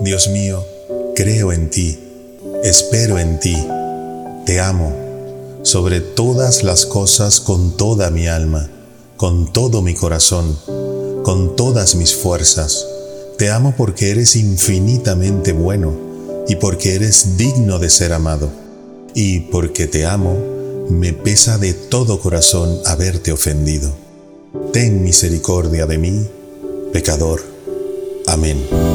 Dios mío, creo en ti, espero en ti, te amo, sobre todas las cosas con toda mi alma, con todo mi corazón, con todas mis fuerzas. Te amo porque eres infinitamente bueno y porque eres digno de ser amado. Y porque te amo, me pesa de todo corazón haberte ofendido. Ten misericordia de mí, pecador. Amén.